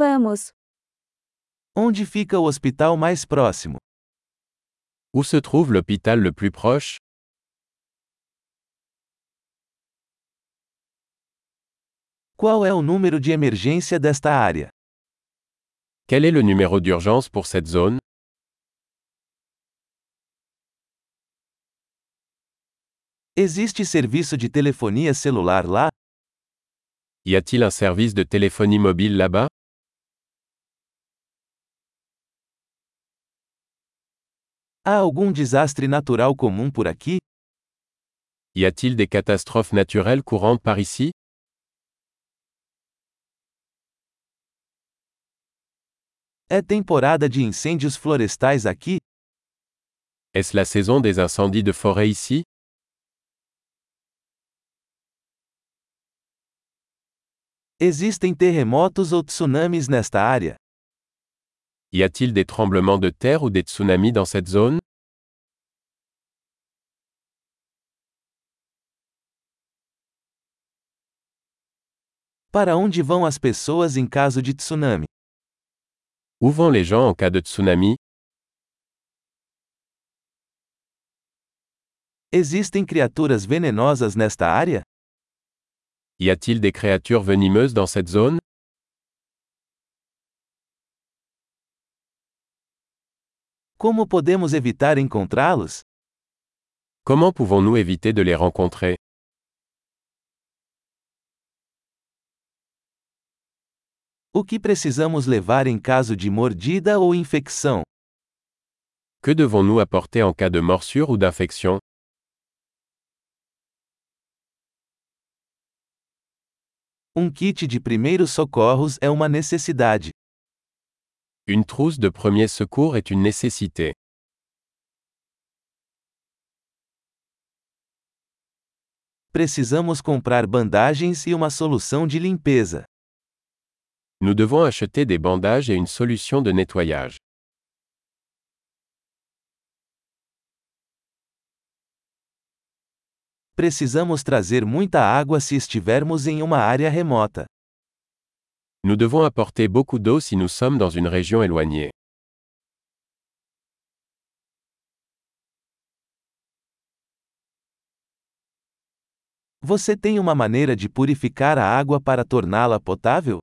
Vamos. Onde fica o hospital mais próximo? Où se trouve l'hôpital le plus proche Qual é o número de emergência desta área? Quel est le numéro d'urgence pour cette zone Existe serviço de telefonia celular lá? Y a-t-il un service de téléphonie mobile là-bas Há algum desastre natural comum por aqui? Y a-t-il des catastrophes naturelles courantes par ici É temporada de incêndios florestais aqui? Est-ce la saison des incendies de forêt ici Existem terremotos ou tsunamis nesta área? Y a-t-il des tremblements de terre ou des tsunamis dans cette zone? Para onde vão as pessoas em caso de tsunami? Où vont les gens en cas de tsunami? Existem criaturas venenosas nesta área? Y a-t-il des créatures venimeuses dans cette zone? Como podemos evitar encontrá-los? Comment pouvons-nous éviter de les rencontrer O que precisamos levar em caso de mordida ou infecção? Que devons-nous apporter en cas de morsure ou d'infection Um kit de primeiros socorros é uma necessidade. Une trousse de premier secours est une nécessité. Precisamos comprar bandagens e uma solução de limpeza. Nous devons acheter des bandages et une solution de nettoyage. Precisamos trazer muita água se estivermos em uma área remota. Nous devons apporter beaucoup d'eau si nous sommes dans une région éloignée. Você tem uma maneira de purificar a água para torná-la potável?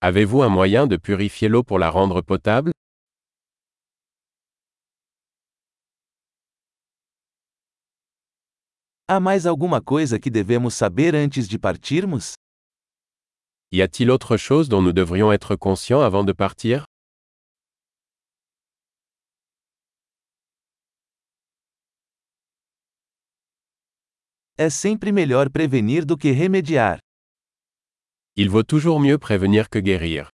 Avez-vous un moyen de purifier l'eau pour la rendre potable Há mais alguma coisa que devemos saber antes de partirmos? Y a-t-il autre chose dont nous devrions être conscients avant de partir? É sempre melhor prevenir do que remediar. Il vaut toujours mieux prévenir que guérir.